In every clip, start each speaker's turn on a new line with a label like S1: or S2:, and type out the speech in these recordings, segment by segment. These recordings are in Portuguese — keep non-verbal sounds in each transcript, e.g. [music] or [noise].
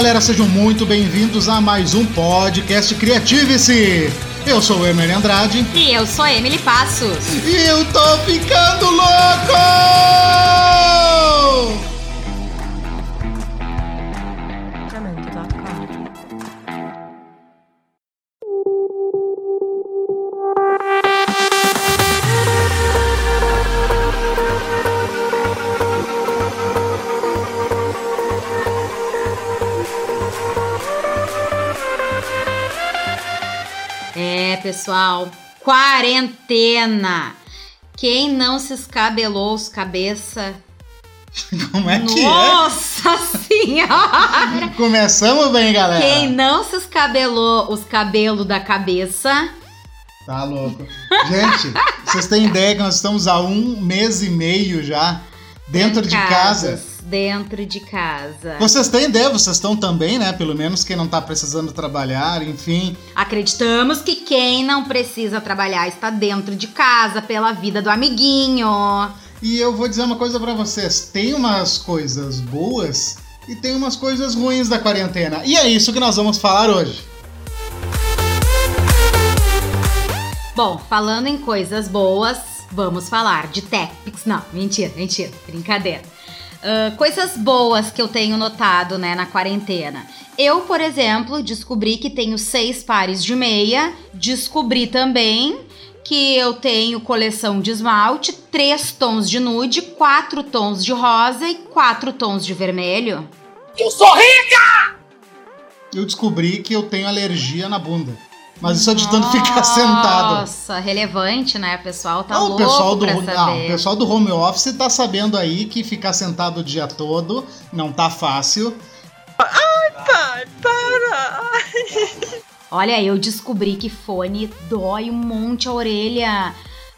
S1: galera, sejam muito bem-vindos a mais um podcast Criative-se. Eu sou o Emer Andrade.
S2: E eu sou a Emily Passos.
S1: E eu tô ficando louco!
S2: Pessoal, quarentena. Quem não se escabelou os cabeça? [laughs]
S1: Como é que
S2: Nossa senhora!
S1: é? [laughs] Começamos bem, galera.
S2: Quem não se escabelou os cabelos da cabeça?
S1: Tá louco. Gente, vocês têm ideia que nós estamos há um mês e meio já dentro
S2: Em
S1: de casa.
S2: Dentro de casa.
S1: Vocês têm ideia, vocês estão também, né? Pelo menos quem não tá precisando trabalhar, enfim.
S2: Acreditamos que quem não precisa trabalhar está dentro de casa pela vida do amiguinho.
S1: E eu vou dizer uma coisa pra vocês: tem umas coisas boas e tem umas coisas ruins da quarentena. E é isso que nós vamos falar hoje.
S2: Bom, falando em coisas boas, vamos falar de TechPix. Não, mentira, mentira, brincadeira. Ah, coisas boas que eu tenho notado, né, na quarentena. Eu, por exemplo, descobri que tenho seis pares de meia. Descobri também que eu tenho coleção de esmalte, três tons de nude, quatro tons de rosa e quatro tons de vermelho.
S1: Eu descobri que eu tenho alergia na bunda. Mas isso é de tanto ficar [laughs] sentado.
S2: Nossa, relevante, né? O pessoal tá
S1: Ah,
S2: louco
S1: o pessoal do
S2: pra
S1: não,
S2: saber.
S1: o pessoal do home office tá sabendo aí que ficar sentado o dia todo não tá fácil.
S2: Olha, eu descobri que fone dói um monte a orelha.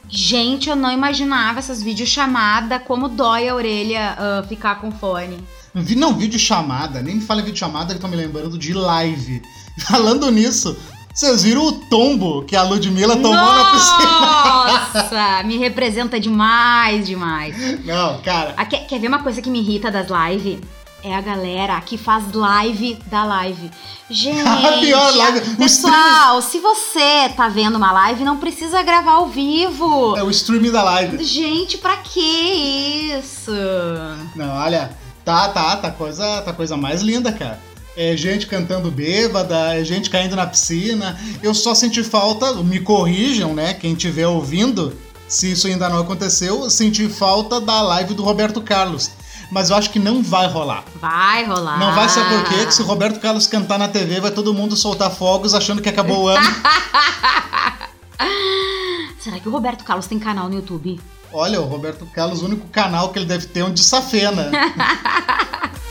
S2: Gente, eu não imaginava essas videochamadas, como dói a orelha ah, ficar com fone.
S1: Vi- Não, vídeo chamada, nem me fala vídeo chamada, que tô me lembrando de live. [laughs] Falando nisso, vocês viram o tombo que a Ludmilla tomou na piscina?
S2: Nossa, me representa demais, demais.
S1: Não, cara.
S2: Ah, quer, quer ver uma coisa que me irrita das lives? É a galera que faz live da live. [laughs] Gente,
S1: A pior live,
S2: pessoal, se você tá vendo uma live, não precisa gravar ao vivo.
S1: É o stream da live.
S2: Gente, pra que isso?
S1: Não, olha, tá, tá, tá coisa, tá coisa mais linda, cara. É gente cantando bêbada, é gente caindo na piscina. Eu só senti falta, me corrijam, né? Quem estiver ouvindo, se isso ainda não aconteceu, senti falta da live do Roberto Carlos. Mas eu acho que não vai rolar.
S2: Vai rolar.
S1: Não vai ser por quê? Que se o Roberto Carlos cantar na TV, vai todo mundo soltar fogos achando que acabou o ano. [laughs]
S2: Será que o Roberto Carlos tem canal no YouTube?
S1: Olha, o Roberto Carlos, o único canal que ele deve ter é um de safena. [laughs]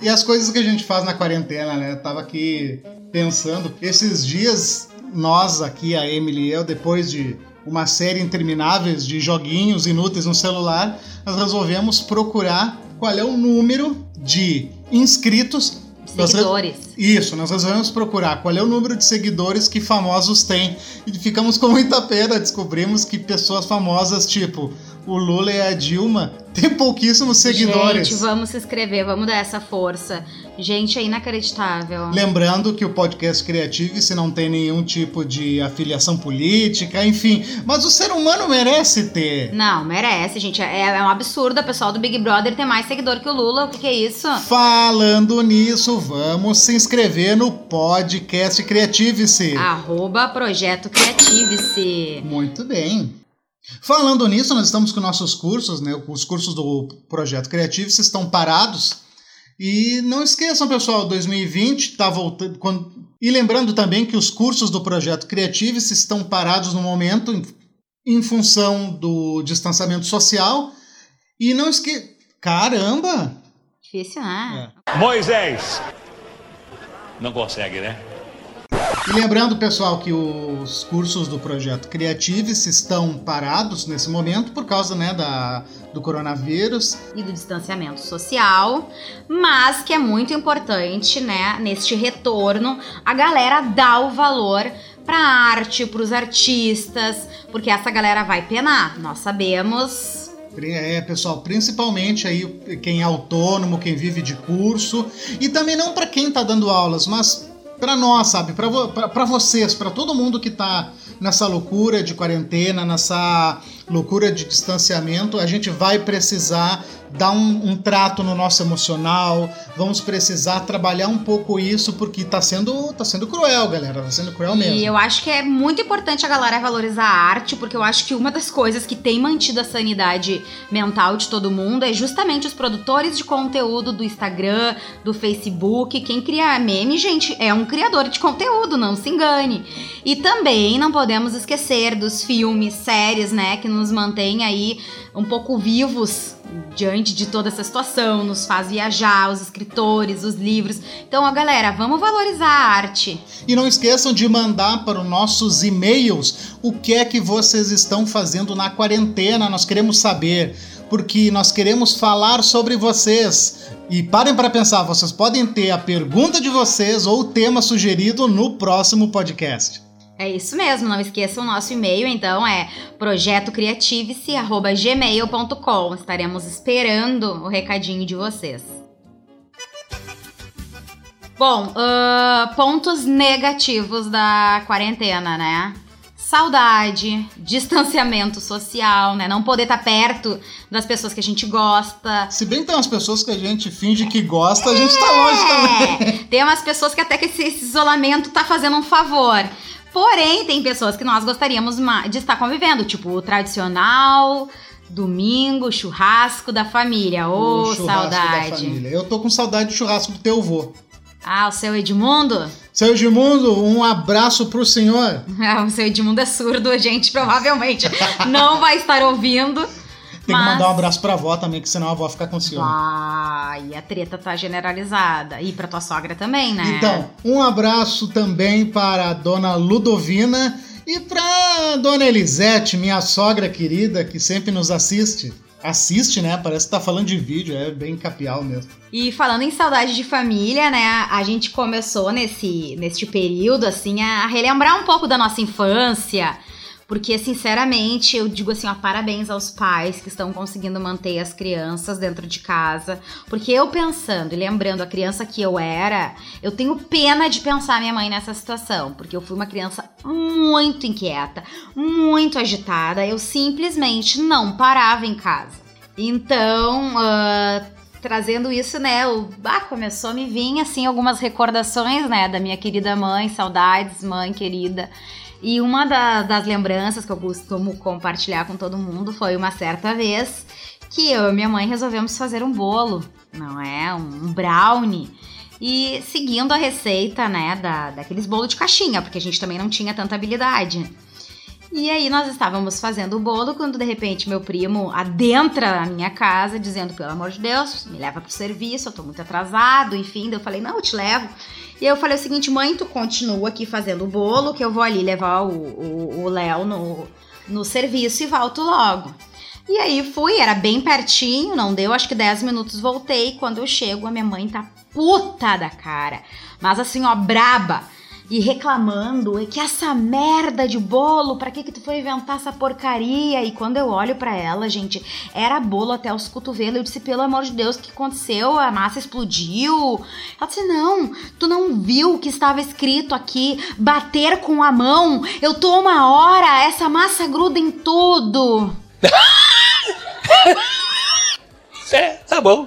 S1: E as coisas que a gente faz na quarentena, né? Eu tava aqui pensando, esses dias, nós aqui, a Emily e eu, depois de uma série intermináveis de joguinhos inúteis no celular, nós resolvemos procurar qual é o número de inscritos. Nós re-
S2: Seguidores.
S1: isso, nós resolvemos procurar qual é o número de seguidores que famosos têm. E ficamos com muita pena, descobrimos que pessoas famosas, tipo o Lula e a Dilma, têm pouquíssimos seguidores.
S2: Gente, vamos se inscrever, vamos dar essa força. Gente, é inacreditável.
S1: Lembrando que o podcast Criative se não tem nenhum tipo de afiliação política, enfim. Mas o ser humano merece ter.
S2: Não, merece, gente. É, é um absurdo a pessoal do Big Brother ter mais seguidor que o Lula. O que, que é isso?
S1: Falando nisso, vamos se inscrever no podcast Criative-se.
S2: Arroba Projeto Criative-se.
S1: Muito bem. Falando nisso, nós estamos com nossos cursos, né? Os cursos do Projeto Criativo estão parados. E não esqueçam, pessoal, 2020 está voltando. quando- E lembrando também que os cursos do Projeto Criativo estão parados no momento em, em função do distanciamento social. E não esque... Caramba!
S2: Difícil, né?
S3: Moisés. Não consegue, né?
S1: E lembrando, pessoal, que os cursos do projeto Creatives estão parados nesse momento por causa né, da, do coronavírus.
S2: e do distanciamento social, mas que é muito importante, né, neste retorno, a galera dá o valor pra arte, pros artistas, porque essa galera vai penar. Nós sabemos
S1: É, pessoal, principalmente aí quem é autônomo, quem vive de curso, e também não para quem está dando aulas, mas para nós, sabe? Para vo vocês, para todo mundo que está nessa loucura de quarentena, nessa loucura de distanciamento, a gente vai precisar dar um, um, trato no nosso emocional, vamos precisar trabalhar um pouco isso, porque tá sendo, tá sendo cruel, galera, tá sendo cruel mesmo.
S2: E eu acho que é muito importante a galera valorizar a arte, porque eu acho que uma das coisas que tem mantido a sanidade mental de todo mundo é justamente os produtores de conteúdo do Instagram, do Facebook, quem cria meme, gente, é um criador de conteúdo, não se engane. E também não podemos esquecer dos filmes, séries, né, que mantém aí um pouco vivos diante de toda essa situação, nos faz viajar, os escritores, os livros. Então, ó, galera, vamos valorizar a arte.
S1: E não esqueçam de mandar para os nossos e-mails o que é que vocês estão fazendo na quarentena, nós queremos saber, porque nós queremos falar sobre vocês. E parem para pensar, vocês podem ter a pergunta de vocês ou o tema sugerido no próximo podcast.
S2: É isso mesmo, não esqueça o nosso e-mail, então é projetocriativice.gmail.com. Estaremos esperando o recadinho de vocês. Bom, uh, pontos negativos da quarentena, né? Saudade, distanciamento social, né? Não poder estar tá perto das pessoas que a gente gosta.
S1: Se bem que tem umas pessoas que a gente finge que gosta, é, a gente tá longe também.
S2: Tem umas pessoas que até que esse, esse isolamento tá fazendo um favor. Porém, tem pessoas que nós gostaríamos de estar convivendo, tipo o tradicional domingo, churrasco da família. Ô, oh, saudade.
S1: Eu tô com saudade do churrasco do teu avô.
S2: Ah, o seu Edmundo?
S1: Seu Edmundo, um abraço pro senhor. [laughs]
S2: o seu Edmundo é surdo, a gente provavelmente [laughs] não vai estar ouvindo.
S1: Tem Mas... que mandar um abraço pra avó também, que senão a avó fica com ciúme.
S2: Ah, e a treta tá generalizada. E pra tua sogra também, né?
S1: Então, um abraço também para a dona Ludovina e pra dona Elisete, minha sogra querida, que sempre nos assiste. Assiste, né? Parece que tá falando de vídeo, é bem capial mesmo.
S2: E falando em saudade de família, né? A gente começou nesse, nesse período, assim, a relembrar um pouco da nossa infância porque, sinceramente, eu digo assim, ó, parabéns aos pais que estão conseguindo manter as crianças dentro de casa. Porque eu pensando e lembrando a criança que eu era, eu tenho pena de pensar minha mãe nessa situação. Porque eu fui uma criança muito inquieta, muito agitada. Eu simplesmente não parava em casa. Então, uh, trazendo isso, né? O, ah, começou a me vir assim algumas recordações, né, da minha querida mãe, saudades, mãe querida. E uma da, das lembranças que eu costumo compartilhar com todo mundo foi uma certa vez que eu e minha mãe resolvemos fazer um bolo, não é? Um brownie. E seguindo a receita, né, da, daqueles bolos de caixinha, porque a gente também não tinha tanta habilidade. E aí nós estávamos fazendo o bolo quando de repente meu primo adentra a minha casa dizendo, pelo amor de Deus, me leva pro serviço, eu tô muito atrasado, enfim. eu falei, não, eu te levo. E eu falei o seguinte, mãe, tu continua aqui fazendo o bolo, que eu vou ali levar o Léo no, no serviço e volto logo. E aí fui, era bem pertinho, não deu, acho que 10 minutos voltei. Quando eu chego, a minha mãe tá puta da cara. Mas assim, ó, braba e reclamando é que essa merda de bolo, para que que tu foi inventar essa porcaria? E quando eu olho para ela, gente, era bolo até os cotovelos. Eu disse, pelo amor de Deus, o que aconteceu? A massa explodiu? Ela disse, não, tu não viu que estava escrito aqui? Bater com a mão. Eu tô uma hora, essa massa gruda em tudo. [laughs]
S3: é, tá bom.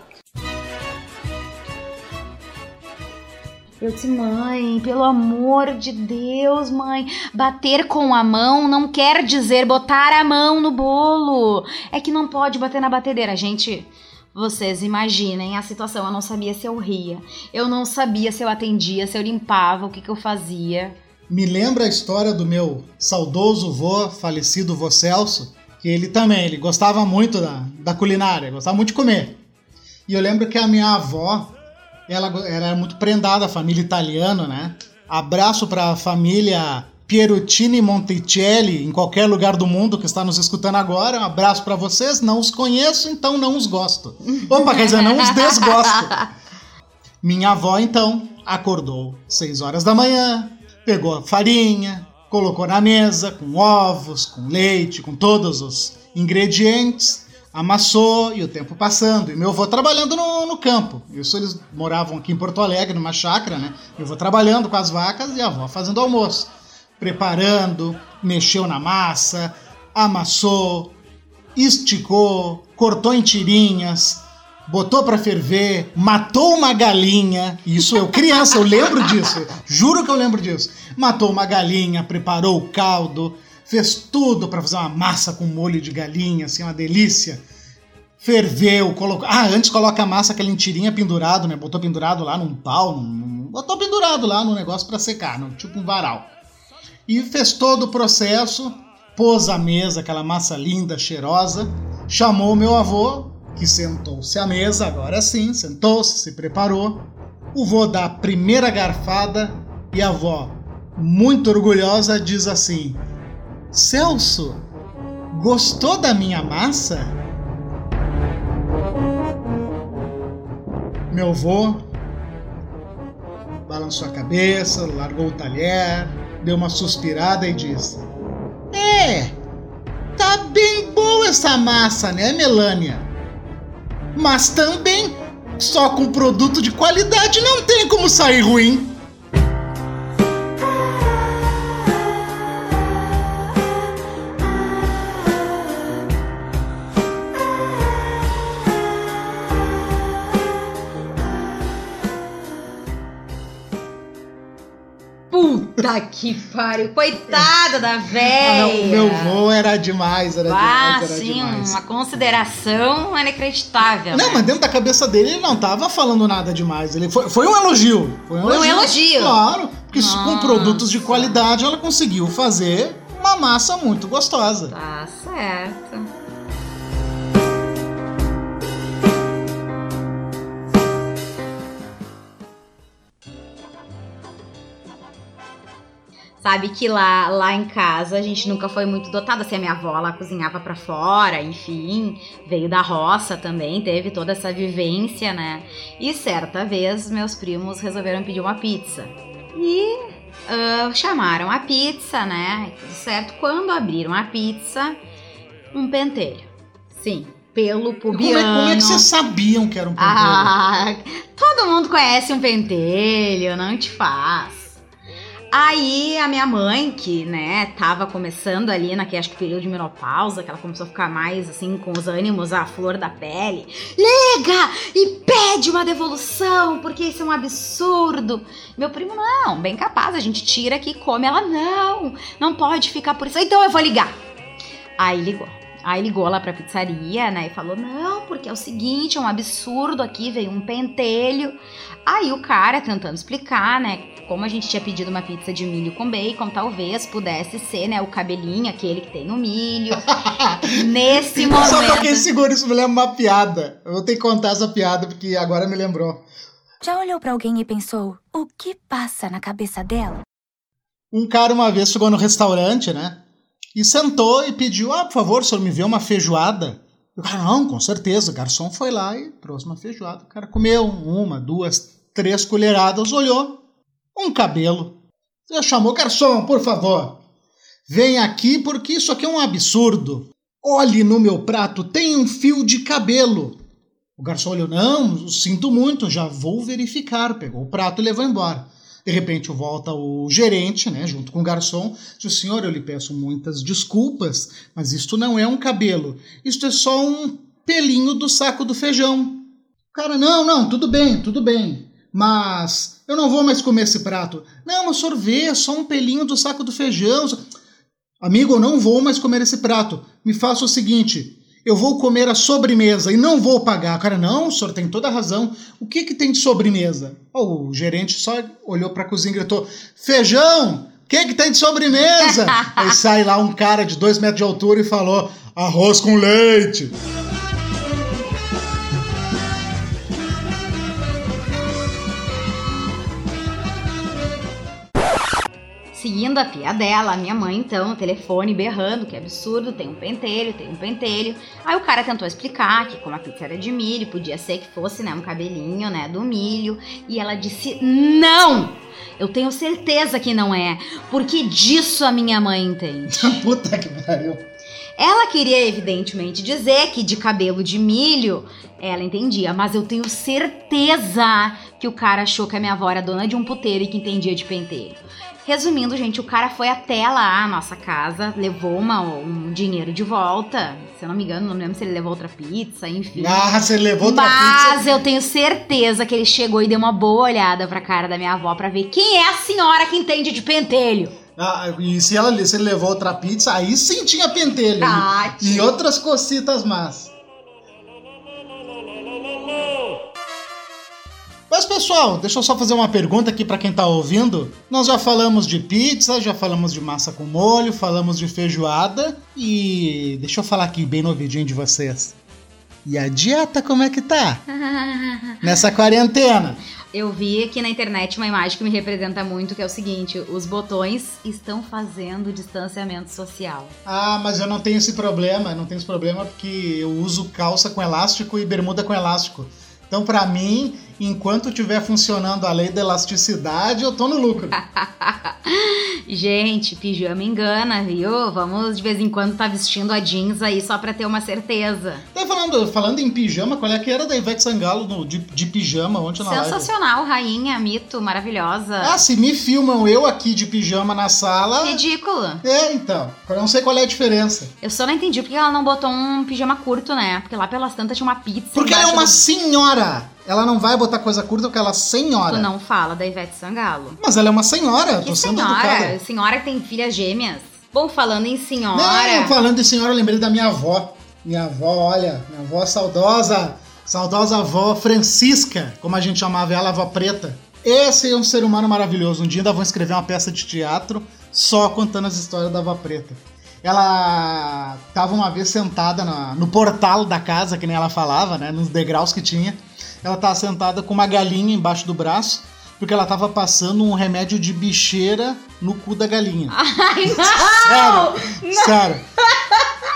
S2: Eu disse, mãe, pelo amor de Deus, mãe, bater com a mão não quer dizer botar a mão no bolo. É que não pode bater na batedeira. Gente, vocês imaginem a situação. Eu não sabia se eu ria, eu não sabia se eu atendia, se eu limpava, o que, que eu fazia.
S1: Me lembra a história do meu saudoso vô, falecido vô Celso, que ele também, ele gostava muito da, da culinária, gostava muito de comer. E eu lembro que a minha avó, ela era muito prendada, a família italiana, né? Abraço para a família Pierutini Monticelli, em qualquer lugar do mundo que está nos escutando agora. Um abraço para vocês. Não os conheço, então não os gosto. Opa, quer dizer, não os desgosto. [laughs] Minha avó, então, acordou 6 horas da manhã, pegou a farinha, colocou na mesa com ovos, com leite, com todos os ingredientes Amassou e o tempo passando. E meu avô trabalhando no, no campo. Isso eles moravam aqui em Porto Alegre, numa chácara, né? Meu avô trabalhando com as vacas e a avó fazendo almoço. Preparando, mexeu na massa, amassou, esticou, cortou em tirinhas, botou para ferver, matou uma galinha. Isso eu criança, eu lembro disso. Juro que eu lembro disso. Matou uma galinha, preparou o caldo, fez tudo para fazer uma massa com molho de galinha, assim, uma delícia. Ferveu, colocou. Ah, antes coloca a massa, aquela tirinha pendurado, né? Botou pendurado lá num pau, num... botou pendurado lá no negócio para secar, no... tipo um varal. E fez todo o processo, pôs a mesa, aquela massa linda, cheirosa, chamou meu avô, que sentou-se à mesa, agora sim, sentou-se, se preparou. O vô dá a primeira garfada e a avó, muito orgulhosa, diz assim: Celso, gostou da minha massa? Meu avô balançou a cabeça, largou o talher, deu uma suspirada e disse: É, tá bem boa essa massa, né, Melânia? Mas também, só com produto de qualidade não tem como sair ruim.
S2: Puta que pariu, coitada da velha.
S1: Ah, meu vô era demais, era
S2: ah,
S1: demais, era
S2: sim,
S1: demais.
S2: uma consideração inacreditável.
S1: Não,
S2: né?
S1: mas dentro da cabeça dele ele não tava falando nada demais. Ele foi, foi um elogio. Foi um,
S2: Foi um elogio.
S1: Claro, porque isso com
S2: Nossa.
S1: produtos de qualidade ela conseguiu fazer uma massa muito gostosa.
S2: Tá certo. Sabe que lá, lá em casa a gente nunca foi muito dotada, assim, a minha avó lá cozinhava pra fora, enfim, veio da roça também, teve toda essa vivência, né? E certa vez meus primos resolveram pedir uma pizza. E ah, chamaram a pizza, né? Tudo certo. Quando abriram a pizza, um pentelho. Sim, pelo
S1: Como é,
S2: pubiano.
S1: como é que vocês sabiam que era um pentelho?
S2: Ah, todo mundo conhece um pentelho, não te faz. Aí a minha mãe, que, né, tava começando ali naquele, acho que período de menopausa, que ela começou a ficar mais, assim, com os ânimos à flor da pele. Liga e pede uma devolução, porque isso é um absurdo. Meu primo, não, bem capaz, a gente tira aqui e come. Ela, não, não pode ficar por isso. Então eu vou ligar. Aí ligou. Aí ligou lá pra pizzaria, né? E falou: não, porque é o seguinte, é um absurdo aqui, veio um pentelho. Aí o cara tentando explicar, né? Como a gente tinha pedido uma pizza de milho com bacon, talvez pudesse ser, né? O cabelinho, aquele que tem no milho. [laughs] Nesse momento.
S1: Só pra quem segura isso me lembra uma piada. Eu vou ter que contar essa piada porque agora me lembrou.
S4: Já olhou pra alguém e pensou: o que passa na cabeça dela?
S1: Um cara uma vez chegou no restaurante, né? E sentou e pediu: Ah, por favor, o senhor me vê uma feijoada? E o cara, não, com certeza. O garçom foi lá e trouxe uma feijoada. O cara comeu uma, duas, três colheradas, olhou. Um cabelo. Você chamou, garçom, por favor. Vem aqui porque isso aqui é um absurdo. Olhe no meu prato, tem um fio de cabelo. O garçom olhou, não, sinto muito, já vou verificar. Pegou o prato e levou embora. De repente volta o gerente, né, junto com o garçom, diz, senhor, eu lhe peço muitas desculpas, mas isto não é um cabelo, isto é só um pelinho do saco do feijão. O cara, não, não, tudo bem, tudo bem, mas eu não vou mais comer esse prato. Não, mas senhor vê, é só um pelinho do saco do feijão. Amigo, eu não vou mais comer esse prato. Me faça o seguinte, eu vou comer a sobremesa e não vou pagar. O cara, não, o senhor tem toda a razão. O que, que tem de sobremesa? Oh, o gerente só olhou para a cozinha e gritou: Feijão! O que, que tem de sobremesa? [laughs] Aí sai lá um cara de dois metros de altura e falou: Arroz com leite.
S2: Seguindo a pia dela, a minha mãe, então, no telefone, berrando, que absurdo, tem um pentelho, tem um pentelho. Aí o cara tentou explicar que como a pizza era de milho, podia ser que fosse, né, um cabelinho, né, do milho. E ela disse, não! Eu tenho certeza que não é, porque disso a minha mãe entende. [laughs]
S1: Puta que pariu.
S2: Ela queria, evidentemente, dizer que de cabelo de milho ela entendia, mas eu tenho certeza que o cara achou que a minha avó era dona de um puteiro e que entendia de penteiro. Resumindo, gente, o cara foi até lá, a nossa casa, levou uma, um dinheiro de volta. Se eu não me engano, não lembro se ele levou outra pizza, enfim.
S1: Ah, você levou outra
S2: Mas
S1: pizza.
S2: eu tenho certeza que ele chegou e deu uma boa olhada pra cara da minha avó pra ver quem é a senhora que entende de pentelho.
S1: Ah, e se, ela, se ele levou outra pizza, aí sim tinha pentelho.
S2: Ah,
S1: e, e outras cocitas más. Mas pessoal, deixa eu só fazer uma pergunta aqui pra quem tá ouvindo. Nós já falamos de pizza, já falamos de massa com molho, falamos de feijoada e deixa eu falar aqui bem no ouvidinho de vocês. E a dieta como é que tá? [laughs] Nessa quarentena.
S2: Eu vi aqui na internet uma imagem que me representa muito, que é o seguinte: os botões estão fazendo distanciamento social.
S1: Ah, mas eu não tenho esse problema, não tenho esse problema porque eu uso calça com elástico e bermuda com elástico. Então, pra mim, enquanto estiver funcionando a lei da elasticidade, eu tô no lucro. [laughs]
S2: Gente, pijama engana, viu? Vamos de vez em quando tá vestindo a jeans aí só pra ter uma certeza.
S1: Tá falando, falando em pijama, qual é que era da Ivete Sangalo no, de, de pijama ontem na live?
S2: Sensacional, rainha, mito, maravilhosa.
S1: Ah, se me filmam eu aqui de pijama na sala.
S2: Ridículo.
S1: É, então. Eu não sei qual é a diferença.
S2: Eu só não entendi porque ela não botou um pijama curto, né? Porque lá pelas tantas tinha uma pizza.
S1: Porque ela é uma
S2: do-
S1: senhora. Ela não vai botar coisa curta porque ela é senhora.
S2: Tu não fala da Ivete Sangalo.
S1: Mas ela é uma senhora,
S2: Que senhora? Senhora que tem filhas gêmeas. Bom, falando em senhora.
S1: Não, falando de senhora, eu lembrei da minha avó. Minha avó, olha, minha avó saudosa, saudosa avó Francisca, como a gente chamava ela, avó preta. Esse é um ser humano maravilhoso. Um dia ainda vou escrever uma peça de teatro só contando as histórias da avó preta. Ela estava uma vez sentada na- no portal da casa, que nem ela falava, né, nos degraus que tinha. Ela estava sentada com uma galinha embaixo do braço, porque ela estava passando um remédio de bicheira no cu da galinha.
S2: Ai, não!
S1: Sério, sério.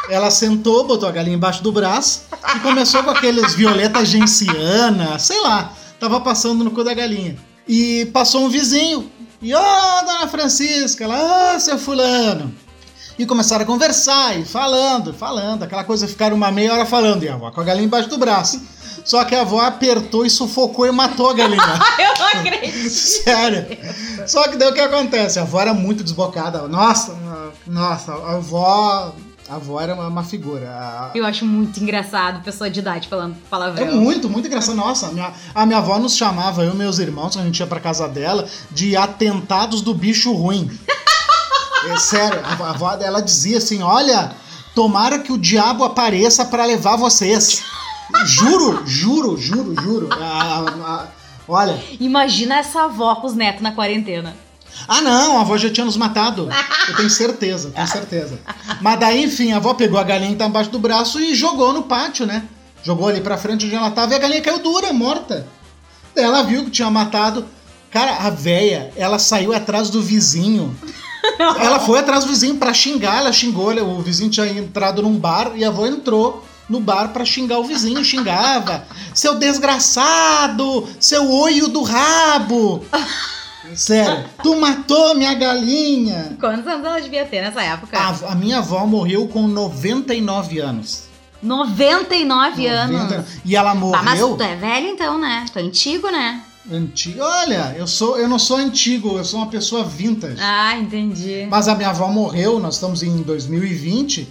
S1: Ela sentou, botou a galinha embaixo do braço e começou com aqueles violeta genciana, sei lá. Tava passando no cu da galinha. E passou um vizinho. E, ô, dona Francisca, ela, ô, seu fulano. E começaram a conversar e falando, falando, aquela coisa, ficaram uma meia hora falando, e a avó com a galinha embaixo do braço. Só que a avó apertou e sufocou e matou a galinha. [laughs]
S2: Eu não acredito.
S1: Sério. Só que daí o que acontece? A avó era muito desbocada. Nossa, nossa, a avó. A avó era uma, uma figura. A-
S2: Eu acho muito engraçado pessoa de idade falando
S1: É
S2: palavrão.
S1: muito, muito engraçado. Nossa, a minha, a minha avó nos chamava, eu e meus irmãos, quando a gente ia pra casa dela, de atentados do bicho ruim. [laughs] É sério, a, a avó dela dizia assim: olha, tomara que o diabo apareça pra levar vocês. Juro, juro, juro, juro. A- a- a- olha,
S2: Imagina essa avó com os netos na quarentena.
S1: Ah, não, a avó já tinha nos matado. Eu tenho certeza, tenho certeza. Mas daí, enfim, a avó pegou a galinha que tá embaixo do braço e jogou no pátio, né? Jogou ali pra frente onde ela tava e a galinha caiu dura, morta. Daí ela viu que tinha matado. Cara, a véia, ela saiu atrás do vizinho. Ela foi atrás do vizinho pra xingar, ela xingou, o vizinho tinha entrado num bar e a avó entrou no bar pra xingar o vizinho, xingava. Seu desgraçado, seu olho do rabo. Sério, tu matou minha galinha.
S2: Quantos anos ela devia ter nessa época?
S1: A, a minha avó morreu com 99 anos.
S2: 99 anos.
S1: 90 E ela
S2: Tá, mas
S1: morreu
S2: tu é velho então, né? Tu é antigo, né?
S1: antiga. Olha, eu sou eu não sou antigo, eu sou uma pessoa vintage.
S2: Ah, entendi.
S1: Mas a minha avó morreu, nós estamos em 2020.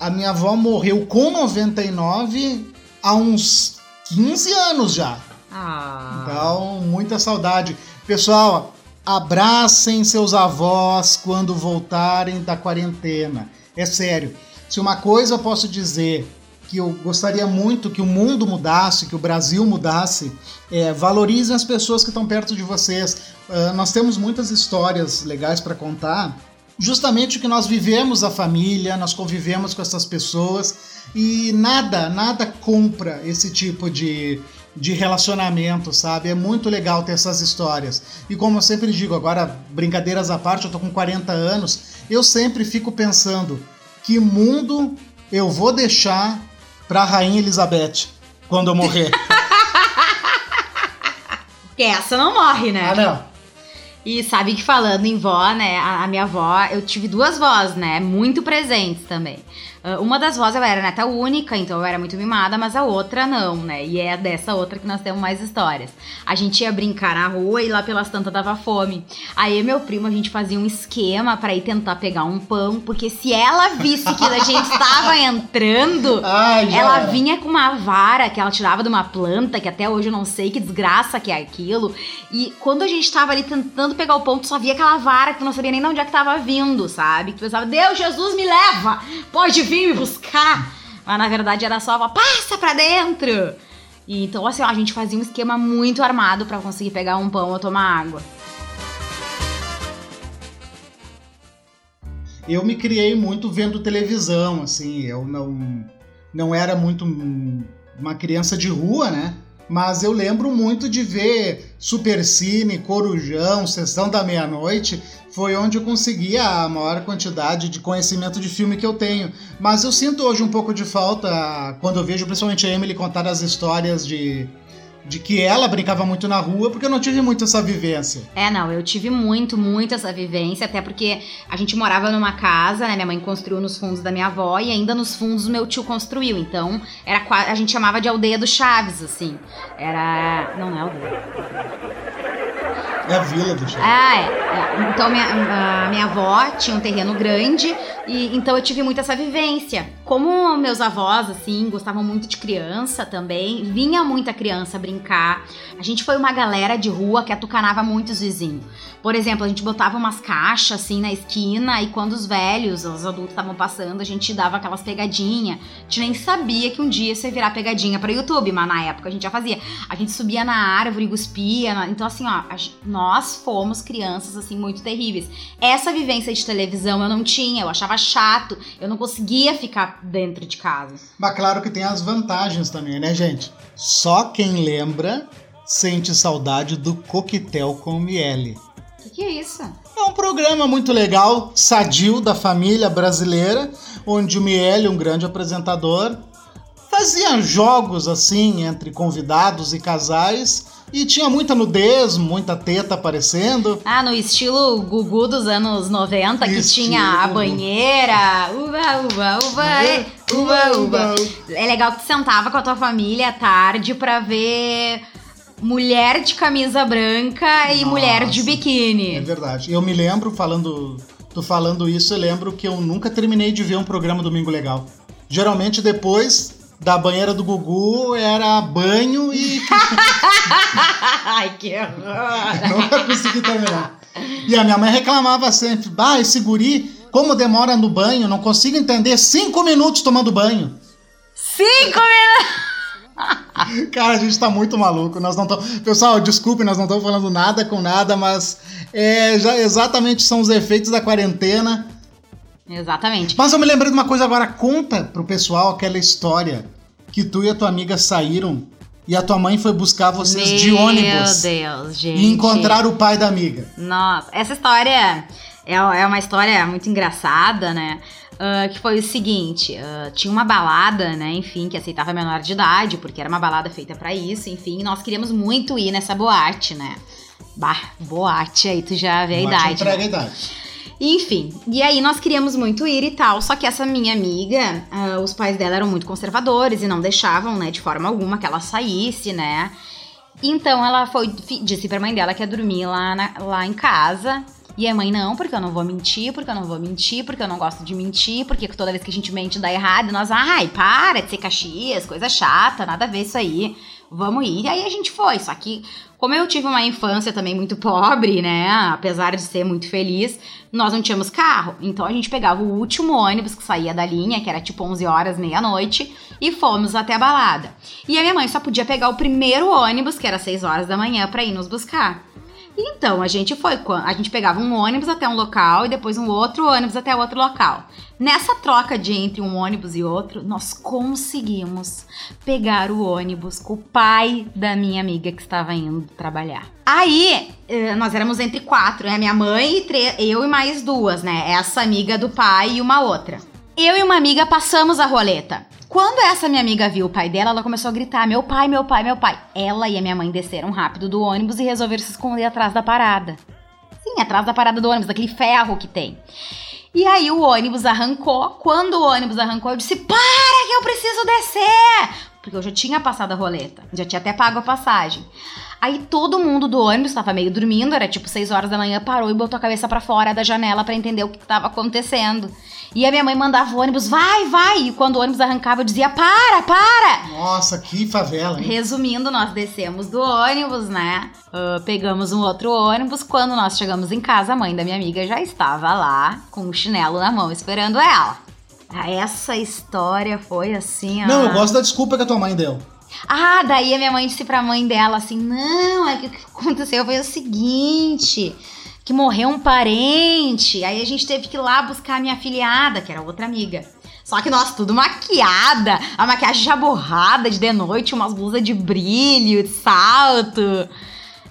S1: A minha avó morreu com 99 há uns 15 anos já.
S2: Ah.
S1: Então, muita saudade. Pessoal, abracem seus avós quando voltarem da quarentena. É sério. Se uma coisa eu posso dizer que eu gostaria muito que o mundo mudasse, que o Brasil mudasse, é valorizem as pessoas que estão perto de vocês. Ah, nós temos muitas histórias legais para contar. Justamente que nós vivemos a família, nós convivemos com essas pessoas e nada, nada compra esse tipo de, de relacionamento, sabe? É muito legal ter essas histórias. E como eu sempre digo, agora, brincadeiras à parte, eu tô com 40 anos, eu sempre fico pensando que mundo eu vou deixar pra Rainha Elizabeth quando eu morrer. [laughs]
S2: Porque essa não morre, né?
S1: ah, não.
S2: E sabe que falando em vó, né? A, a minha avó, eu tive duas vós, né? Muito presentes também. Uh, uma das vozes eu era neta única, então eu era muito mimada, mas a outra não, né? E é dessa outra que nós temos mais histórias. A gente ia brincar na rua e lá pelas tantas dava fome. Aí meu primo, a gente fazia um esquema para ir tentar pegar um pão, porque se ela visse que a gente estava entrando, [laughs]
S1: Ai,
S2: ela
S1: era.
S2: vinha com uma vara que ela tirava de uma planta, que até hoje eu não sei que desgraça que é aquilo. E quando a gente tava ali tentando pegar o pão, tu só via aquela vara que tu não sabia nem de onde é que tava vindo, sabe? Que tu pensava, Deus, Jesus, me leva! Pode vir me buscar! Mas na verdade era só, passa pra dentro! E então, assim, ó, a gente fazia um esquema muito armado pra conseguir pegar um pão ou tomar água.
S1: Eu me criei muito vendo televisão, assim, eu não, não era muito um- uma criança de rua, né? Mas eu lembro muito de ver Supercine, Corujão, Sessão da Meia-Noite. Foi onde eu consegui a maior quantidade de conhecimento de filme que eu tenho. Mas eu sinto hoje um pouco de falta quando eu vejo principalmente a Emily contar as histórias de, de que ela brincava muito na rua, porque eu não tive muito essa vivência.
S2: É, não, eu tive muito, muito essa vivência, até porque a gente morava numa casa, né? Minha mãe construiu nos fundos da minha avó e ainda nos fundos meu tio construiu. Então, era a gente chamava de aldeia do Chaves, assim. Era. Não, não é aldeia.
S1: É a vila do Chaves.
S2: Ah, é. é. Então minha, a minha avó tinha um terreno grande e então eu tive muito essa vivência. Como meus avós, assim, gostavam muito de criança também, vinha muita criança brincar. A gente foi uma galera de rua que atucanava muito os vizinhos. Por exemplo, a gente botava umas caixas assim na esquina e quando os velhos, os adultos estavam passando, a gente dava aquelas pegadinhas. A gente nem sabia que um dia isso ia virar pegadinha para YouTube, mas na época a gente já fazia. A gente subia na árvore, cuspia. Então, assim, ó, a nós fomos crianças, assim, muito terríveis. Essa vivência de televisão eu não tinha, eu achava chato, eu não conseguia ficar dentro de casa.
S1: Mas claro que tem as vantagens também, né, gente? Só quem lembra sente saudade do coquetel com miele.
S2: O que, que é isso?
S1: É um programa muito legal, sadio da família brasileira, onde o Miele, um grande apresentador, fazia jogos assim entre convidados e casais e tinha muita nudez, muita teta aparecendo.
S2: Ah, no estilo Gugu dos anos 90, que
S1: Estilo
S2: tinha a banheira, uba, uba, uba, e, uba, uba. É legal que tu sentava com a tua família à tarde pra ver mulher de camisa branca e
S1: Nossa.
S2: mulher de
S1: É
S2: biquíni.
S1: verdade. Eu me lembro falando, tu falando isso, eu lembro que eu nunca terminei de ver um programa Domingo Legal. Geralmente depois da banheira do Gugu era banho e [laughs]
S2: Ai, que horror. [laughs]
S1: nunca consegui terminar. E a minha mãe reclamava sempre: "Bah, esse guri, como demora no banho, não consigo entender cinco minutos tomando banho".
S2: Cinco minutos! [laughs]
S1: Cara, a gente tá muito maluco. Nós não tamo... Pessoal, desculpe, nós não estamos falando nada com nada, mas é, já exatamente são os efeitos da quarentena.
S2: Exatamente.
S1: Mas eu me lembrei de uma coisa agora. Conta pro pessoal aquela história que tu e a tua amiga saíram e a tua mãe foi buscar vocês de ônibus
S2: Meu Deus, gente.
S1: e encontrar o pai da amiga.
S2: Nossa, essa história é, é uma história muito engraçada, né? Ah, que foi o seguinte: ah, tinha uma balada, né? Enfim, que aceitava menor de idade, porque era uma balada feita pra isso, enfim, e nós queríamos muito ir nessa boate, né? Bah, boate, aí tu já vê a
S1: Mate
S2: idade. né?
S1: a idade.
S2: Enfim, e aí nós queríamos muito ir e tal, só que essa minha amiga, ah, os pais dela eram muito conservadores e não deixavam, né, de forma alguma que ela saísse, né? Então ela foi, disse pra mãe dela que ia dormir lá, na- lá em casa. E a mãe, não, porque eu não vou mentir, porque eu não vou mentir, porque eu não gosto de mentir, porque toda vez que a gente mente dá errado. Nós, ai, para de ser Caxias, coisa chata, nada a ver isso aí. Vamos ir. E aí a gente foi. Só que, como eu tive uma infância também muito pobre, né? Apesar de ser muito feliz, nós não tínhamos carro. Então a gente pegava o último ônibus que saía da linha, que era tipo 11 horas, meia-noite, e fomos até a balada. E a minha mãe só podia pegar o primeiro ônibus, que era 6 horas da manhã, pra ir nos buscar. Então, a gente foi, a gente pegava um ônibus até um local e depois um outro ônibus até outro local. Nessa troca de entre um ônibus e outro, nós conseguimos pegar o ônibus com o pai da minha amiga que estava indo trabalhar. Aí, eh, nós éramos entre quatro, né? Minha mãe, e eu e mais duas, né? Essa amiga do pai e uma outra. Eu e uma amiga passamos a roleta. Quando essa minha amiga viu o pai dela, ela começou a gritar: Meu pai, meu pai, meu pai. Ela e a minha mãe desceram rápido do ônibus e resolveram se esconder atrás da parada. Sim, atrás da parada do ônibus, daquele ferro que tem. E aí o ônibus arrancou. Quando o ônibus arrancou, eu disse: Para que eu preciso descer! Porque eu já tinha passado a roleta, já tinha até pago a passagem. Aí todo mundo do ônibus estava meio dormindo, era tipo 6 horas da manhã, parou e botou a cabeça para fora da janela para entender o que estava acontecendo. E a minha mãe mandava o ônibus, vai, vai! E quando o ônibus arrancava, eu dizia, para, para!
S1: Nossa, que favela, hein?
S2: Resumindo, nós descemos do ônibus, né? Uh, pegamos um outro ônibus. Quando nós chegamos em casa, a mãe da minha amiga já estava lá, com o chinelo na mão, esperando ela. Essa história foi assim, ó.
S1: Não, eu gosto da desculpa que a tua mãe deu.
S2: Ah, daí a minha mãe disse pra mãe dela assim: não, é que o que aconteceu foi o seguinte. Que morreu um parente. Aí a gente teve que ir lá buscar a minha afiliada, que era outra amiga. Só que nós tudo maquiada, a maquiagem já borrada de de noite, umas blusas de brilho, de salto.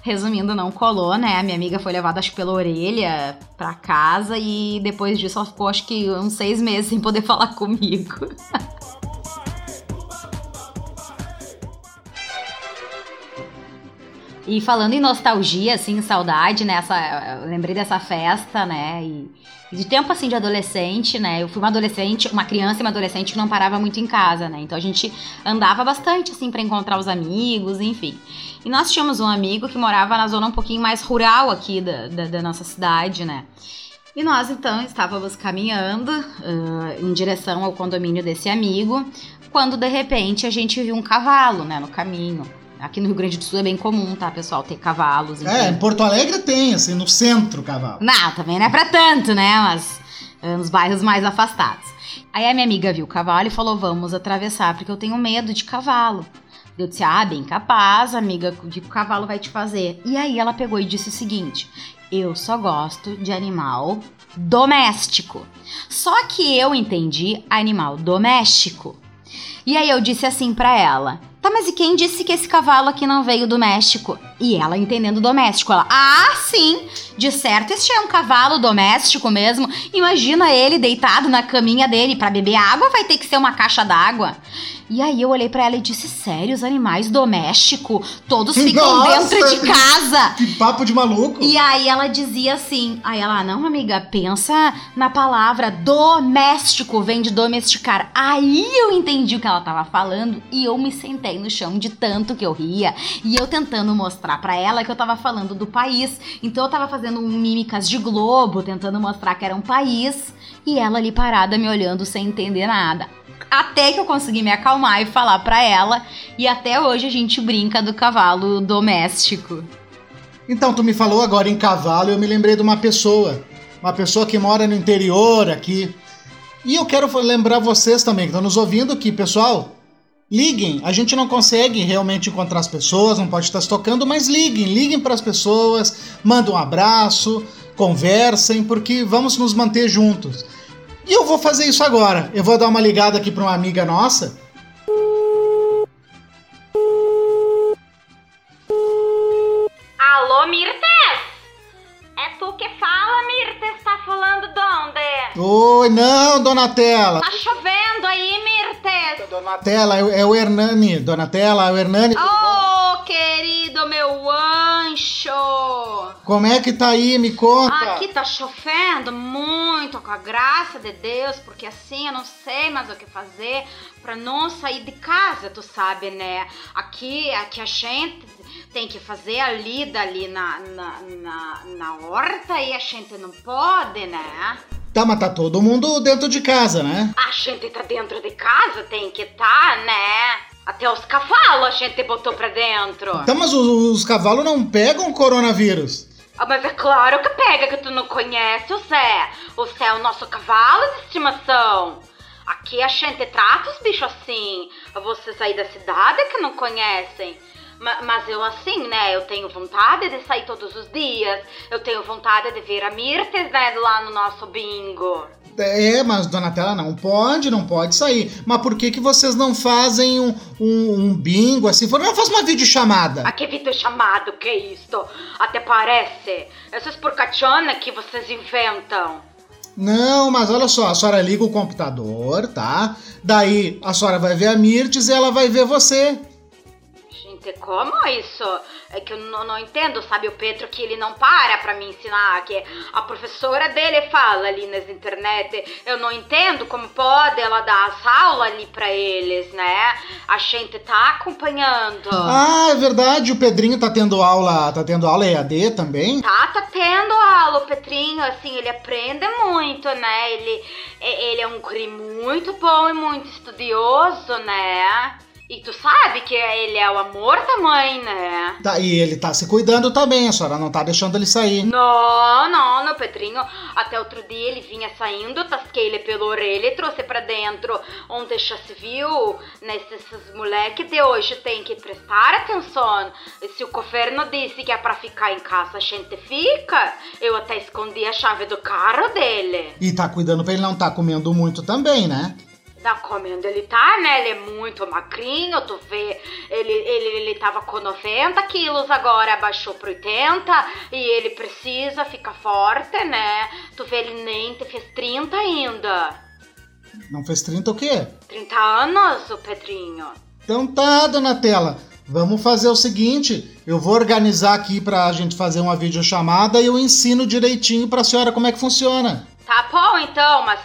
S2: Resumindo, não colou, né? A minha amiga foi levada, acho, pela orelha pra casa e depois disso ela ficou, acho que, uns seis meses sem poder [laughs] falar comigo. E falando em nostalgia, assim, saudade, né? Essa, lembrei dessa festa, né? E, e, de tempo, assim, de adolescente, né? Eu fui uma adolescente, uma criança e uma adolescente que não parava muito em casa, né? Então a gente andava bastante, assim, para encontrar os amigos, enfim. E nós tínhamos um amigo que morava na zona um pouquinho mais rural aqui da, da, da nossa cidade, né? E nós, então, estávamos caminhando uh, em direção ao condomínio desse amigo, quando, de repente, a gente viu um cavalo, né, no caminho. Aqui no Rio Grande do Sul é bem comum, tá, pessoal? Ter cavalos.
S1: É, em Porto Alegre tem, assim, no centro cavalo.
S2: Não, também não é pra tanto, né? Mas uh, nos bairros mais afastados. Aí a minha amiga viu o cavalo e falou: Vamos atravessar, porque eu tenho medo de cavalo. Eu disse: Ah, bem capaz, amiga, o que o cavalo vai te fazer? E aí ela pegou e disse o seguinte: Eu só gosto de animal doméstico. Só que eu entendi animal doméstico. E aí eu disse assim para ela: Tá, mas e quem disse que esse cavalo aqui não veio do México? E ela entendendo doméstico, ela, ah, sim, de certo este é um cavalo doméstico mesmo. Imagina ele deitado na caminha dele para beber água, vai ter que ser uma caixa d'água. E aí eu olhei para ela e disse: Sério, os animais domésticos, todos ficam
S1: Nossa,
S2: dentro de casa.
S1: Que papo de maluco.
S2: E aí ela dizia assim: Aí ela, não, amiga, pensa na palavra doméstico, vem de domesticar. Aí eu entendi o que ela tava falando e eu me sentei no chão de tanto que eu ria. E eu tentando mostrar para ela que eu tava falando do país. Então eu tava fazendo mímicas de globo, tentando mostrar que era um país. E ela ali parada me olhando sem entender nada até que eu consegui me acalmar e falar para ela. E até hoje a gente brinca do cavalo doméstico.
S1: Então, tu me falou agora em cavalo, eu me lembrei de uma pessoa. Uma pessoa que mora no interior aqui. E eu quero lembrar vocês também que estão nos ouvindo que, pessoal, liguem. A gente não consegue realmente encontrar as pessoas, não pode estar se tocando, mas liguem, liguem para as pessoas, mandem um abraço, conversem, porque vamos nos manter juntos. E eu vou fazer isso agora. Eu vou dar uma ligada aqui para uma amiga nossa.
S2: Alô, Mirtes? É tu que fala, Mirtes? Tá falando onde?
S1: Oi, não, Donatella.
S2: Tá chovendo aí, Mirtes?
S1: Donatella, é, é o Hernani. Donatella, é o Hernani.
S2: Oh, querido meu ancho!
S1: Como é que tá aí? Me conta.
S2: Aqui tá chovendo muito, com a graça de Deus, porque assim eu não sei mais o que fazer pra não sair de casa, tu sabe, né? Aqui, aqui a gente tem que fazer a lida ali na, na, na, na horta e a gente não pode, né?
S1: Tá, mas tá todo mundo dentro de casa, né?
S2: A gente tá dentro de casa, tem que tá, né? Até os cavalos a gente botou pra dentro.
S1: Tá, mas os, os cavalos não pegam coronavírus.
S2: Ah, mas é claro que pega que tu não conhece o Zé. O Zé é o nosso cavalo de estimação. Aqui a gente trata os bichos assim. Vocês aí da cidade que não conhecem. Ma- Mas eu assim, né? Eu tenho vontade de sair todos os dias. Eu tenho vontade de ver a Mirtes, né? Lá no nosso bingo.
S1: É, mas Donatella não pode, não pode sair. Mas por que que vocês não fazem um, um, um bingo assim? Não faz uma videochamada.
S2: Ah, que vídeo chamado, que é isto? Até parece. Essas porcachonas que vocês inventam.
S1: Não, mas olha só, a senhora liga o computador, tá? Daí a senhora vai ver a Mirtes e ela vai ver você.
S2: Gente, como isso? É que eu não, não entendo, sabe? O Pedro que ele não para pra me ensinar, que a professora dele fala ali nas internet. Eu não entendo como pode ela dar as aulas ali pra eles, né? A gente tá acompanhando.
S1: Ah, é verdade, o Pedrinho tá tendo aula, tá tendo aula EAD também?
S2: Tá, tá tendo aula, o Pedrinho, assim, ele aprende muito, né? Ele, ele é um guri muito bom e muito estudioso, né? E tu sabe que ele é o amor da mãe, né?
S1: Tá, e ele tá se cuidando também, a senhora não tá deixando ele sair.
S2: Não, não, não, Pedrinho. Até outro dia ele vinha saindo, tasquei ele pela orelha e trouxe pra dentro. Ontem já se viu, nesses moleques de hoje tem que prestar atenção. Se o governo disse que é pra ficar em casa, a gente fica. Eu até escondi a chave do carro dele.
S1: E tá cuidando pra ele não tá comendo muito também, né?
S2: Tá comendo ele tá, né? Ele é muito magrinho, tu vê. Ele, ele, ele tava com 90 quilos, agora abaixou pro 80 e ele precisa ficar forte, né? Tu vê, ele nem fez 30 ainda.
S1: Não fez 30 o quê?
S2: 30 anos, o Pedrinho.
S1: Então tá, Donatella. Vamos fazer o seguinte, eu vou organizar aqui pra gente fazer uma videochamada e eu ensino direitinho pra senhora como é que funciona.
S2: Tá bom, então, mas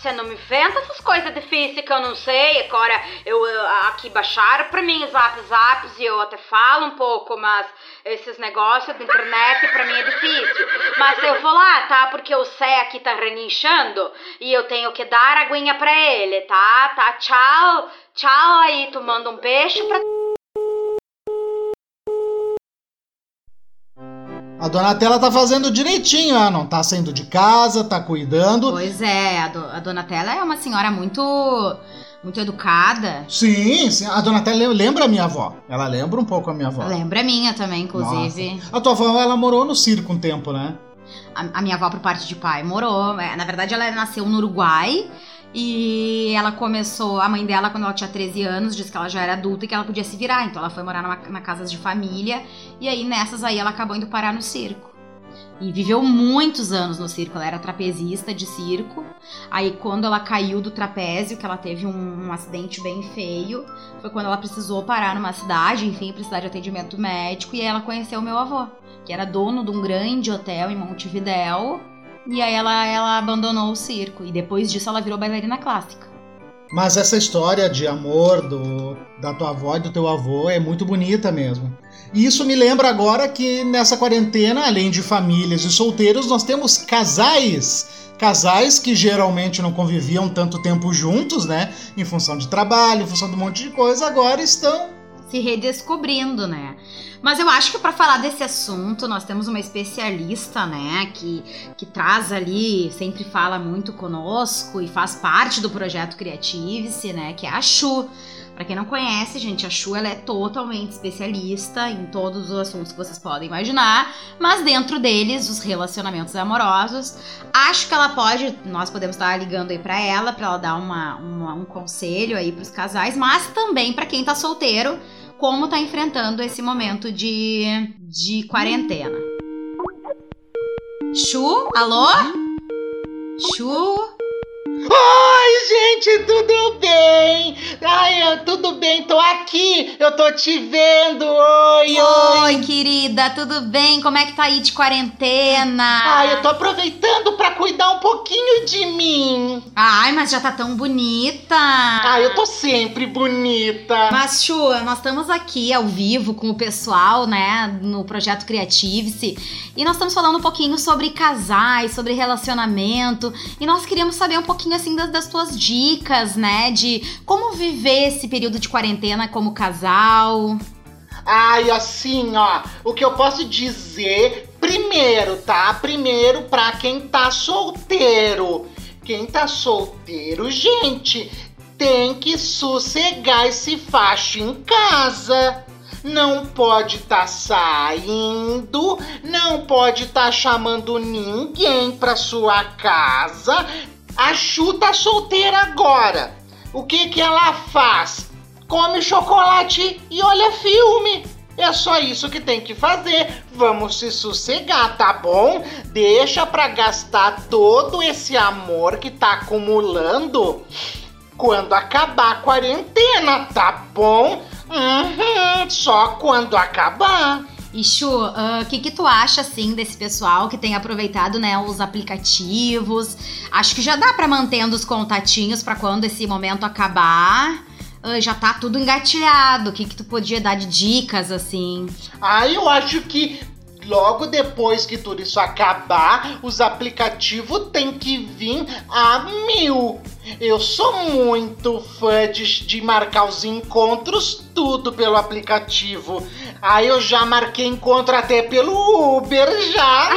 S2: você não me inventa essas coisas difíceis que eu não sei. Agora, eu, eu aqui baixaram pra mim os zaps e eu até falo um pouco, mas esses negócios da internet pra mim é difícil. Mas eu vou lá, tá? Porque o Sé aqui tá relinchando e eu tenho que dar aguinha pra ele, tá? Tá? Tchau. Tchau aí, tu manda um beijo pra.
S1: A Donatella tá fazendo direitinho, ela não tá saindo de casa, tá cuidando.
S2: Pois é, a, do, a Donatella é uma senhora muito muito educada.
S1: Sim, sim. A Donatella lembra a minha avó. Ela lembra um pouco a minha avó.
S2: Lembra a minha também, inclusive.
S1: Nossa. A tua avó, ela morou no circo um tempo, né?
S2: A, a minha avó, por parte de pai, morou. É, na verdade, ela nasceu no Uruguai. E ela começou, a mãe dela, quando ela tinha 13 anos, disse que ela já era adulta e que ela podia se virar. Então ela foi morar numa, na casa de família. E aí nessas aí ela acabou indo parar no circo. E viveu muitos anos no circo. Ela era trapezista de circo. Aí quando ela caiu do trapézio, que ela teve um, um acidente bem feio, foi quando ela precisou parar numa cidade, enfim, precisar de atendimento médico. E aí ela conheceu o meu avô, que era dono de um grande hotel em Montevidéu e aí ela, ela abandonou o circo. E depois disso ela virou bailarina clássica.
S1: Mas essa história de amor do, da tua avó e do teu avô é muito bonita mesmo. E isso me lembra agora que nessa quarentena, além de famílias e solteiros, nós temos casais. Casais que geralmente não conviviam tanto tempo juntos, né? Em função de trabalho, em função de um monte de coisa, agora estão
S2: se redescobrindo, né? Mas eu acho que para falar desse assunto, nós temos uma especialista, né, que, que traz ali, sempre fala muito conosco e faz parte do projeto Creative-se, né, que é a Chu. Para quem não conhece, gente, a Chu ela é totalmente especialista em todos os assuntos que vocês podem imaginar, mas dentro deles os relacionamentos amorosos. Acho que ela pode, nós podemos estar ligando aí para ela para ela dar uma, uma, um conselho aí para os casais, mas também para quem tá solteiro como tá enfrentando esse momento de, de quarentena. Chu, alô? Chu?
S5: Oi, gente, tudo bem? Ai, eu, tudo bem, tô aqui, eu tô te vendo. Oi, oi.
S2: Oi, querida, tudo bem? Como é que tá aí de quarentena?
S5: Ai, eu tô aproveitando pra cuidar um pouquinho de mim.
S2: Ai, mas já tá tão bonita.
S5: Ai, eu tô sempre bonita.
S2: Mas, Chu, nós estamos aqui ao vivo com o pessoal, né, no projeto Creative-se, e nós estamos falando um pouquinho sobre casais, sobre relacionamento, e nós queríamos saber um pouquinho assim das, das tuas dicas, né? De como viver esse período de quarentena como casal.
S5: Ai, assim, ó, o que eu posso dizer primeiro, tá? Primeiro pra quem tá solteiro. Quem tá solteiro, gente, tem que sossegar esse facho em casa. Não pode estar tá saindo, não pode estar tá chamando ninguém pra sua casa, a Chu tá solteira agora. O que que ela faz? Come chocolate e olha filme. É só isso que tem que fazer. Vamos se sossegar, tá bom? Deixa pra gastar todo esse amor que tá acumulando
S1: quando acabar a quarentena, tá bom? Uhum, só quando acabar.
S2: E o que, que tu acha, assim, desse pessoal que tem aproveitado, né, os aplicativos? Acho que já dá pra mantendo os contatinhos pra quando esse momento acabar. ah, já tá tudo engatilhado. O que, que tu podia dar de dicas, assim?
S1: Ah, eu acho que logo depois que tudo isso acabar, os aplicativos têm que vir a mil. Eu sou muito fã de, de marcar os encontros tudo pelo aplicativo. Aí eu já marquei encontro até pelo Uber já.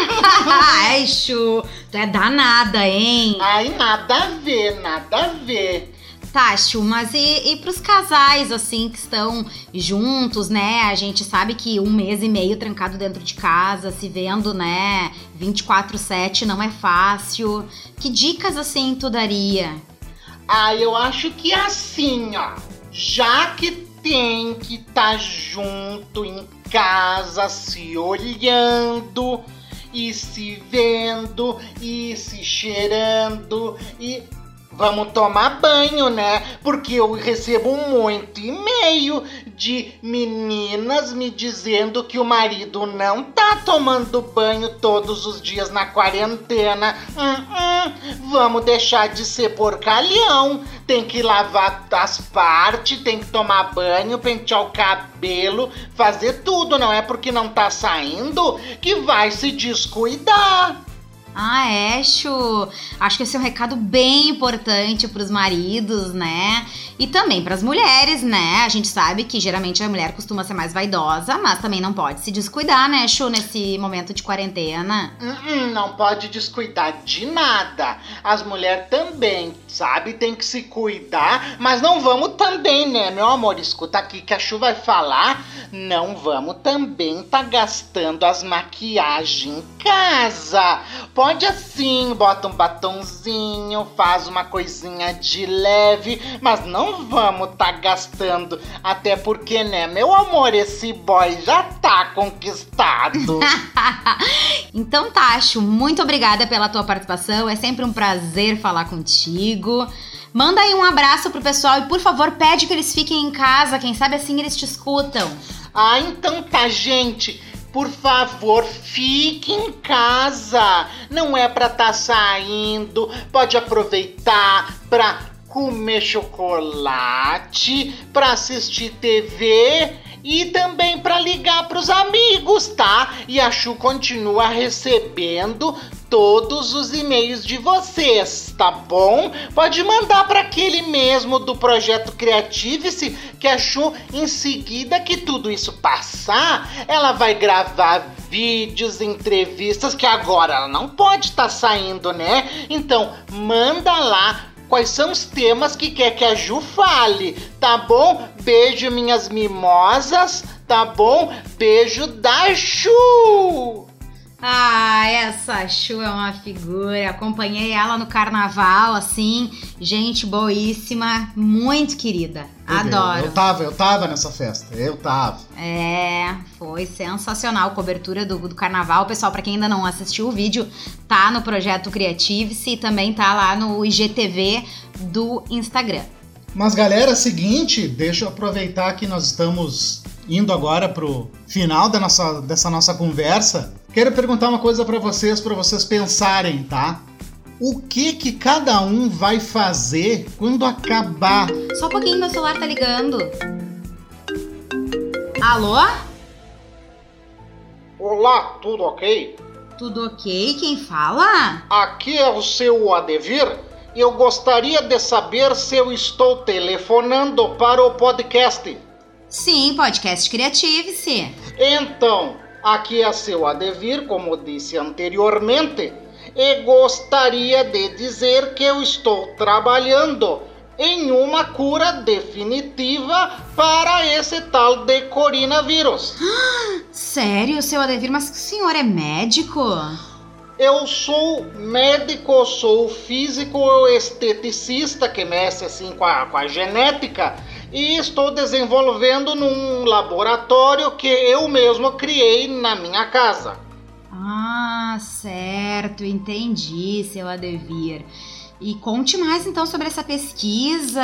S1: [laughs]
S2: Ai, Chu, tu é danada, hein?
S1: Ai, nada a ver, nada a ver.
S2: Tá, mas e, e pros casais, assim, que estão juntos, né? A gente sabe que um mês e meio trancado dentro de casa, se vendo, né? 24-7 não é fácil. Que dicas, assim, tu daria?
S1: Ah, eu acho que assim, ó. Já que tem que estar junto em casa, se olhando e se vendo e se cheirando e vamos tomar banho, né? Porque eu recebo muito e-mail de meninas me dizendo que o marido não tá tomando banho todos os dias na quarentena. Hum, hum, vamos deixar de ser porcalhão. Tem que lavar as partes, tem que tomar banho, pentear o cabelo, fazer tudo, não é porque não tá saindo que vai se descuidar.
S2: Ah, é, Chu. Acho que esse é um recado bem importante pros maridos, né? E também pras mulheres, né? A gente sabe que geralmente a mulher costuma ser mais vaidosa, mas também não pode se descuidar, né, Chu, nesse momento de quarentena.
S1: Hum, hum, não pode descuidar de nada. As mulheres também, sabe? Tem que se cuidar, mas não vamos também, né, meu amor? Escuta aqui que a Chu vai falar. Não vamos também tá gastando as maquiagens em casa. Pode assim, bota um batonzinho, faz uma coisinha de leve, mas não vamos tá gastando. Até porque, né, meu amor, esse boy já tá conquistado. [laughs]
S2: então tá, Chu, muito obrigada pela tua participação. É sempre um prazer falar contigo. Manda aí um abraço pro pessoal e, por favor, pede que eles fiquem em casa. Quem sabe assim eles te escutam.
S1: Ah, então tá, gente. Por favor, fique em casa. Não é pra tá saindo. Pode aproveitar pra comer chocolate, pra assistir TV e também para ligar pros amigos, tá? E a Chu continua recebendo todos os e-mails de vocês, tá bom? Pode mandar para aquele mesmo do projeto Creative-se que a Chu em seguida que tudo isso passar, ela vai gravar vídeos, entrevistas que agora ela não pode estar tá saindo, né? Então, manda lá quais são os temas que quer que a Ju fale, tá bom? Beijo, minhas mimosas, tá bom? Beijo da Ju!
S2: Ah, essa Chu é uma figura. Acompanhei ela no carnaval, assim. Gente boíssima, muito querida. Adoro.
S6: Eu tava, eu tava nessa festa. Eu tava.
S2: É, foi sensacional. Cobertura do, do carnaval. Pessoal, para quem ainda não assistiu o vídeo, tá no projeto Creative-se e também tá lá no IGTV do Instagram.
S6: Mas galera, seguinte, deixa eu aproveitar que nós estamos indo agora pro final da nossa, dessa nossa conversa. Quero perguntar uma coisa para vocês, para vocês pensarem, tá? O que que cada um vai fazer quando acabar?
S2: Só um pouquinho, meu celular tá ligando. Alô?
S1: Olá, tudo ok?
S2: Tudo ok? Quem fala?
S1: Aqui é o seu Adevir. Eu gostaria de saber se eu estou telefonando para o podcast.
S2: Sim, podcast Creative-se.
S1: Então, aqui é seu Adevir, como disse anteriormente, e gostaria de dizer que eu estou trabalhando em uma cura definitiva para esse tal de coronavírus. [gasps]
S2: Sério, seu Adevir? Mas o senhor é médico?
S1: Eu sou médico, sou físico esteticista que mexe assim com a, com a genética e estou desenvolvendo num laboratório que eu mesmo criei na minha casa.
S2: Ah, certo, entendi, seu Adevir. E conte mais então sobre essa pesquisa.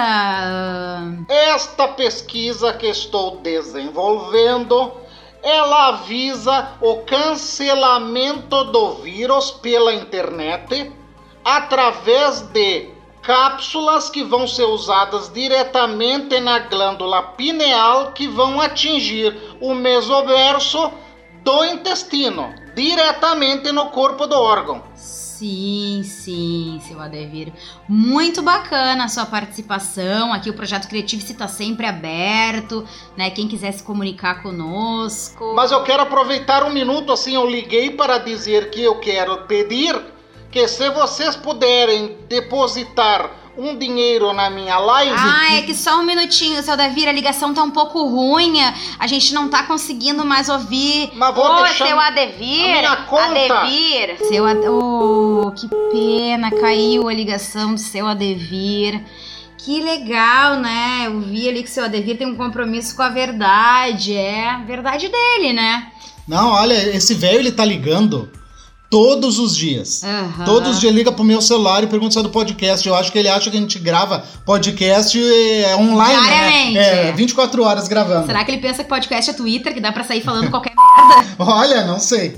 S5: Esta pesquisa que estou desenvolvendo, ela avisa o cancelamento do vírus pela internet através de cápsulas que vão ser usadas diretamente na glândula pineal que vão atingir o mesoverso do intestino, diretamente no corpo do órgão.
S2: Sim, sim, seu Adevir. Muito bacana a sua participação. Aqui o projeto Criativo está sempre aberto, né? Quem quiser se comunicar conosco.
S5: Mas eu quero aproveitar um minuto assim, eu liguei para dizer que eu quero pedir que se vocês puderem depositar um dinheiro na minha live.
S2: Ah, é que só um minutinho, seu Davi, a ligação tá um pouco ruim. A gente não tá conseguindo mais ouvir.
S5: Mas vou
S2: Ô,
S5: deixar
S2: seu
S5: a
S2: Adevir!
S5: minha conta.
S2: Adevir! Seu Ad... Oh, que pena, caiu a ligação do seu Adevir. Que legal, né? Eu vi ali que o seu Adevir tem um compromisso com a verdade. É a verdade dele, né?
S1: Não, olha, esse velho ele tá ligando todos os dias.
S2: Aham.
S1: Todos os dias liga pro meu celular e pergunta se é do podcast. Eu acho que ele acha que a gente grava podcast é, online,
S2: Diariamente.
S1: né? É, 24 horas gravando.
S2: Será que ele pensa que podcast é Twitter, que dá pra sair falando [laughs] qualquer merda?
S1: Olha, não sei.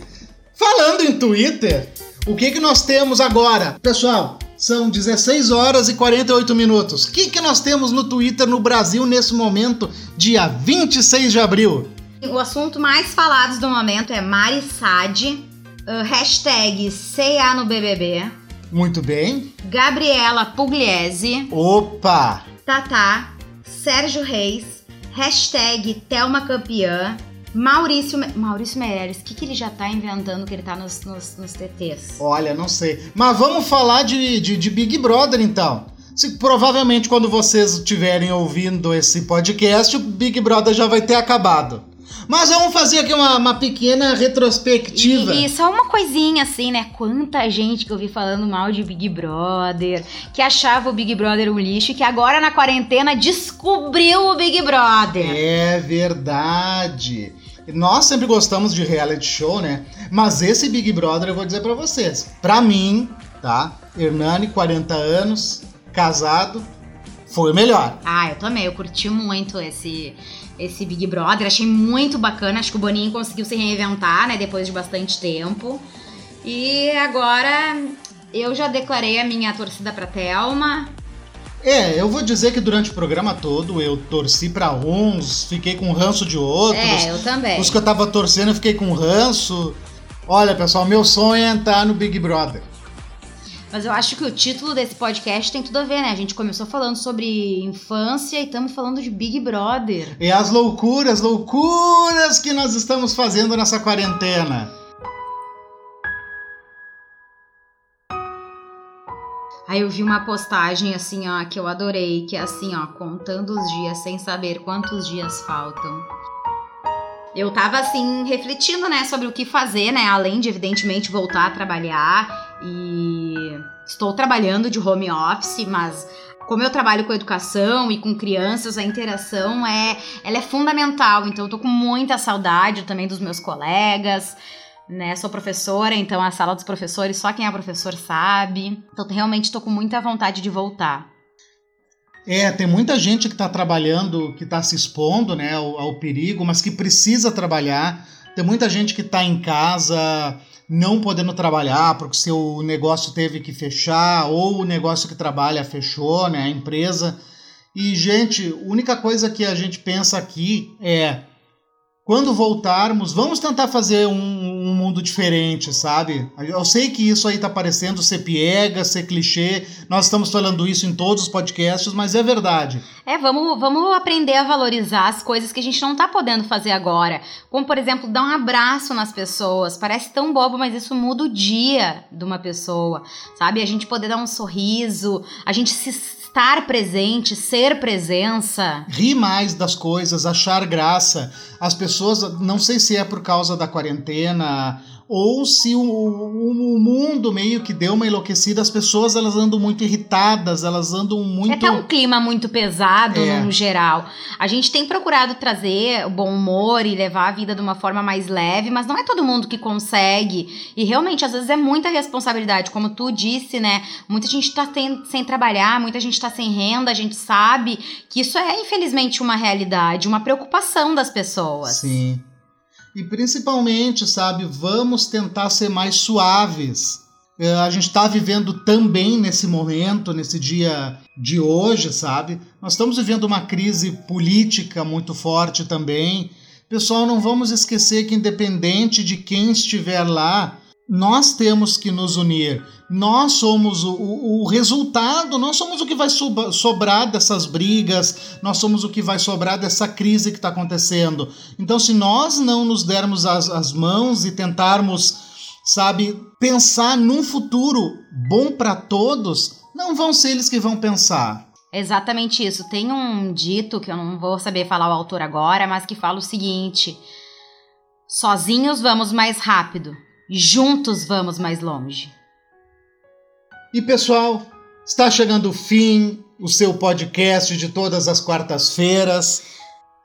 S1: Falando em Twitter, o que que nós temos agora? Pessoal, são 16 horas e 48 minutos. O que que nós temos no Twitter no Brasil nesse momento, dia 26 de abril?
S2: O assunto mais falado do momento é Mari Sade, uh, hashtag CA no BBB,
S1: Muito bem.
S2: Gabriela Pugliese,
S1: Opa!
S2: Tatá, Sérgio Reis, hashtag Thelma Campeã, Maurício, Maurício Meirelles, o que, que ele já tá inventando que ele tá nos, nos, nos TTs?
S1: Olha, não sei. Mas vamos falar de, de, de Big Brother então. Se, provavelmente quando vocês estiverem ouvindo esse podcast, o Big Brother já vai ter acabado. Mas vamos fazer aqui uma, uma pequena retrospectiva.
S2: E, e só uma coisinha assim, né? Quanta gente que eu vi falando mal de Big Brother, que achava o Big Brother um lixo e que agora na quarentena descobriu o Big Brother.
S1: É verdade. Nós sempre gostamos de reality show, né? Mas esse Big Brother eu vou dizer pra vocês. Pra mim, tá? Hernani, 40 anos, casado, foi o melhor.
S2: Ah, eu também, eu curti muito esse esse Big Brother, achei muito bacana, acho que o Boninho conseguiu se reinventar, né, depois de bastante tempo. E agora eu já declarei a minha torcida pra Thelma.
S1: É, eu vou dizer que durante o programa todo eu torci pra uns, fiquei com ranço de outros.
S2: É, eu também.
S1: Os que eu tava torcendo eu fiquei com ranço. Olha, pessoal, meu sonho é entrar no Big Brother.
S2: Mas eu acho que o título desse podcast tem tudo a ver, né? A gente começou falando sobre infância e estamos falando de Big Brother.
S1: E as loucuras, loucuras que nós estamos fazendo nessa quarentena.
S2: Aí eu vi uma postagem assim, ó, que eu adorei, que é assim, ó, contando os dias sem saber quantos dias faltam. Eu tava assim refletindo, né, sobre o que fazer, né, além de evidentemente voltar a trabalhar e estou trabalhando de home office, mas como eu trabalho com educação e com crianças, a interação é, ela é fundamental. Então eu tô com muita saudade também dos meus colegas, né? Sou professora, então a sala dos professores, só quem é professor sabe. Então realmente tô com muita vontade de voltar.
S1: É, tem muita gente que está trabalhando, que está se expondo né, ao, ao perigo, mas que precisa trabalhar. Tem muita gente que está em casa não podendo trabalhar porque seu negócio teve que fechar ou o negócio que trabalha fechou, né, a empresa. E, gente, única coisa que a gente pensa aqui é quando voltarmos, vamos tentar fazer um, um mundo diferente, sabe? Eu sei que isso aí tá parecendo ser piega, ser clichê. Nós estamos falando isso em todos os podcasts, mas é verdade.
S2: É, vamos, vamos aprender a valorizar as coisas que a gente não tá podendo fazer agora. Como, por exemplo, dar um abraço nas pessoas. Parece tão bobo, mas isso muda o dia de uma pessoa, sabe? A gente poder dar um sorriso, a gente se estar presente, ser presença.
S1: Rir mais das coisas, achar graça. As pessoas, não sei se é por causa da quarentena ou se o, o, o, mundo meio que deu uma enlouquecida, as pessoas elas andam muito irritadas, elas andam muito.
S2: É tá um clima muito pesado é. no geral. A gente tem procurado trazer o bom humor e levar a vida de uma forma mais leve, mas não é todo mundo que consegue. E realmente, às vezes é muita responsabilidade, como tu disse, né? Muita gente tá sem, sem trabalhar, muita gente tá sem renda, a gente sabe que isso é infelizmente uma realidade, uma preocupação das pessoas.
S1: Sim. E principalmente, sabe, vamos tentar ser mais suaves. É, a gente está vivendo também nesse momento, nesse dia de hoje, sabe? Nós estamos vivendo uma crise política muito forte também. Pessoal, não vamos esquecer que, independente de quem estiver lá, nós temos que nos unir. Nós somos o, o, o, resultado, nós somos o que vai sobrar dessas brigas, nós somos o que vai sobrar dessa crise que está acontecendo. Então, se nós não nos dermos as, as mãos e tentarmos, sabe, pensar num futuro bom para todos, não vão ser eles que vão pensar.
S2: Exatamente isso. Tem um dito que eu não vou saber falar o autor agora, mas que fala o seguinte: sozinhos vamos mais rápido Juntos vamos mais longe.
S1: E pessoal, está chegando o fim o seu podcast de todas as quartas-feiras.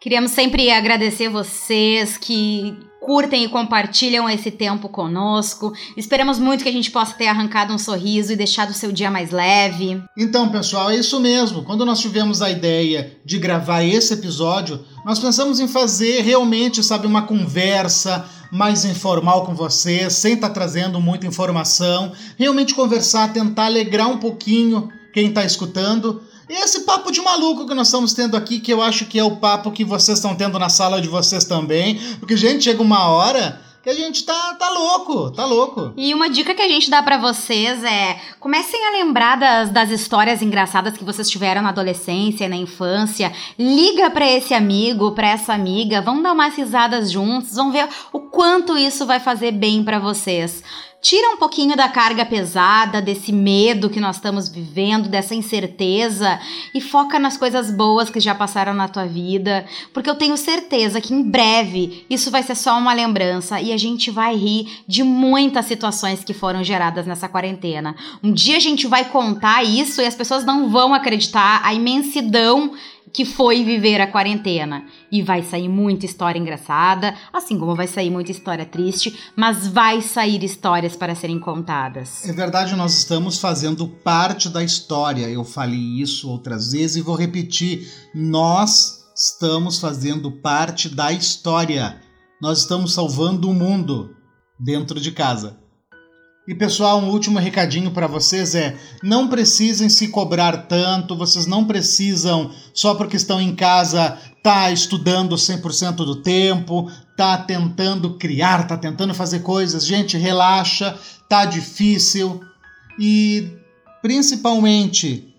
S2: Queríamos sempre agradecer vocês que curtem e compartilham esse tempo conosco. Esperamos muito que a gente possa ter arrancado um sorriso e deixado o seu dia mais leve.
S1: Então, pessoal, é isso mesmo. Quando nós tivemos a ideia de gravar esse episódio, nós pensamos em fazer realmente, sabe, uma conversa mais informal com vocês, sem estar tá trazendo muita informação, realmente conversar, tentar alegrar um pouquinho quem está escutando. E esse papo de maluco que nós estamos tendo aqui, que eu acho que é o papo que vocês estão tendo na sala de vocês também, porque, gente, chega uma hora que a gente tá, tá louco, tá louco.
S2: E uma dica que a gente dá para vocês é: comecem a lembrar das, das histórias engraçadas que vocês tiveram na adolescência, na infância. Liga para esse amigo, para essa amiga, vão dar umas risadas juntos, vão ver o quanto isso vai fazer bem para vocês. Tira um pouquinho da carga pesada, desse medo que nós estamos vivendo, dessa incerteza e foca nas coisas boas que já passaram na tua vida, porque eu tenho certeza que em breve isso vai ser só uma lembrança e a gente vai rir de muitas situações que foram geradas nessa quarentena. Um dia a gente vai contar isso e as pessoas não vão acreditar a imensidão que foi viver a quarentena. E vai sair muita história engraçada, assim como vai sair muita história triste, mas vai sair histórias para serem contadas.
S1: É verdade, nós estamos fazendo parte da história. Eu falei isso outras vezes e vou repetir. Nós estamos fazendo parte da história. Nós estamos salvando o mundo dentro de casa. E pessoal, um último recadinho para vocês é: não precisem se cobrar tanto, vocês não precisam só porque estão em casa tá estudando 100% do tempo, tá tentando criar, tá tentando fazer coisas. Gente, relaxa, tá difícil e principalmente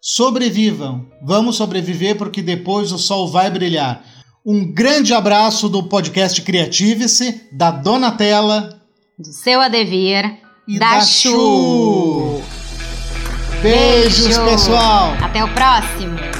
S1: sobrevivam. Vamos sobreviver porque depois o sol vai brilhar. Um grande abraço do podcast Criative-se, da Donatella
S2: do seu Adevir,
S1: e da, da Chu. Chu. Beijos, Beijo. pessoal.
S2: Até o próximo.